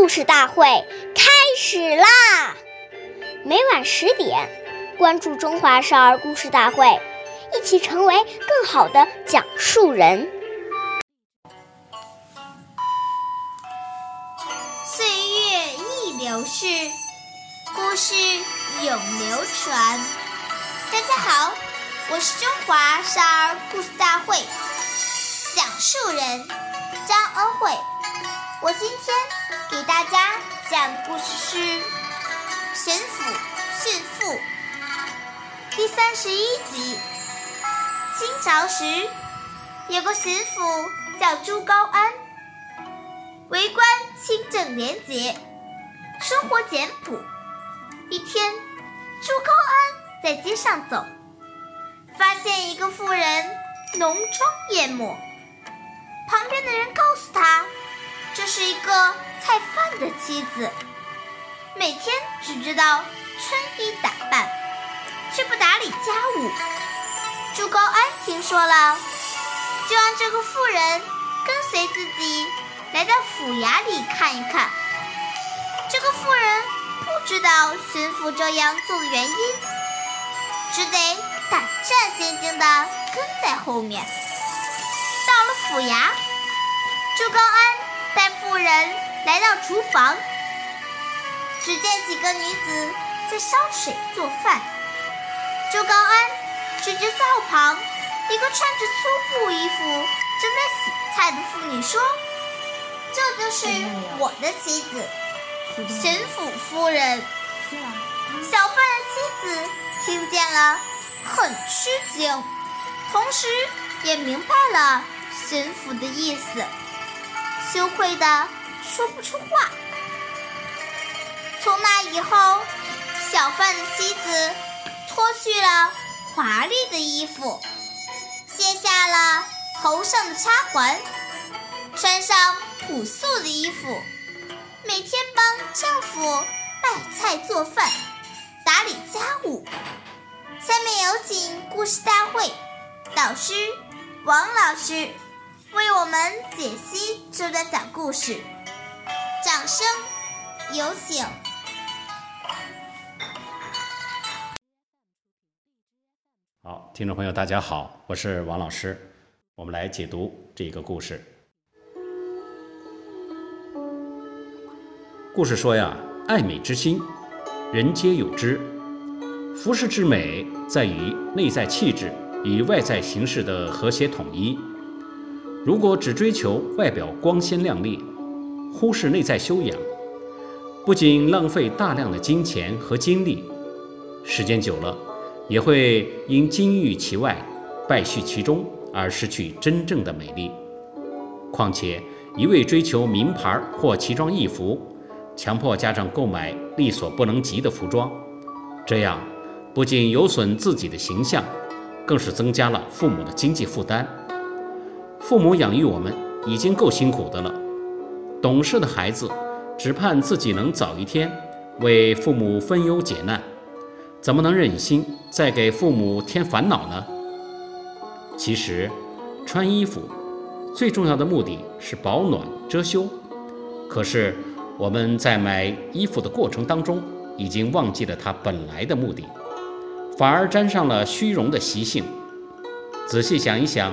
故事大会开始啦！每晚十点，关注《中华少儿故事大会》，一起成为更好的讲述人。岁月易流逝，故事永流传。大家好，我是中华少儿故事大会讲述人张恩惠。我今天给大家讲的故事是《神府驯妇》第三十一集。清朝时，有个巡抚叫朱高安，为官清正廉洁，生活简朴。一天，朱高安在街上走，发现一个妇人浓妆艳抹，旁边的人告诉他。这是一个菜贩的妻子，每天只知道穿衣打扮，却不打理家务。朱高安听说了，就让这个妇人跟随自己来到府衙里看一看。这个妇人不知道巡抚这样做的原因，只得胆战心惊地跟在后面。到了府衙，朱高安。人来到厨房，只见几个女子在烧水做饭。周高安指着灶旁一个穿着粗布衣服正在洗菜的妇女说：“这就是我的妻子，巡抚夫人。”小贩的妻子听见了，很吃惊，同时也明白了巡抚的意思。羞愧的说不出话。从那以后，小贩的妻子脱去了华丽的衣服，卸下了头上的插环，穿上朴素的衣服，每天帮丈夫卖菜做饭、打理家务。下面有请故事大会导师王老师。我们解析这段小故事，掌声有请。好，听众朋友，大家好，我是王老师，我们来解读这个故事。故事说呀，爱美之心，人皆有之。服饰之美，在于内在气质与外在形式的和谐统一。如果只追求外表光鲜亮丽，忽视内在修养，不仅浪费大量的金钱和精力，时间久了，也会因金玉其外，败絮其中而失去真正的美丽。况且，一味追求名牌或奇装异服，强迫家长购买力所不能及的服装，这样不仅有损自己的形象，更是增加了父母的经济负担。父母养育我们已经够辛苦的了，懂事的孩子只盼自己能早一天为父母分忧解难，怎么能忍心再给父母添烦恼呢？其实，穿衣服最重要的目的是保暖遮羞，可是我们在买衣服的过程当中已经忘记了它本来的目的，反而沾上了虚荣的习性。仔细想一想。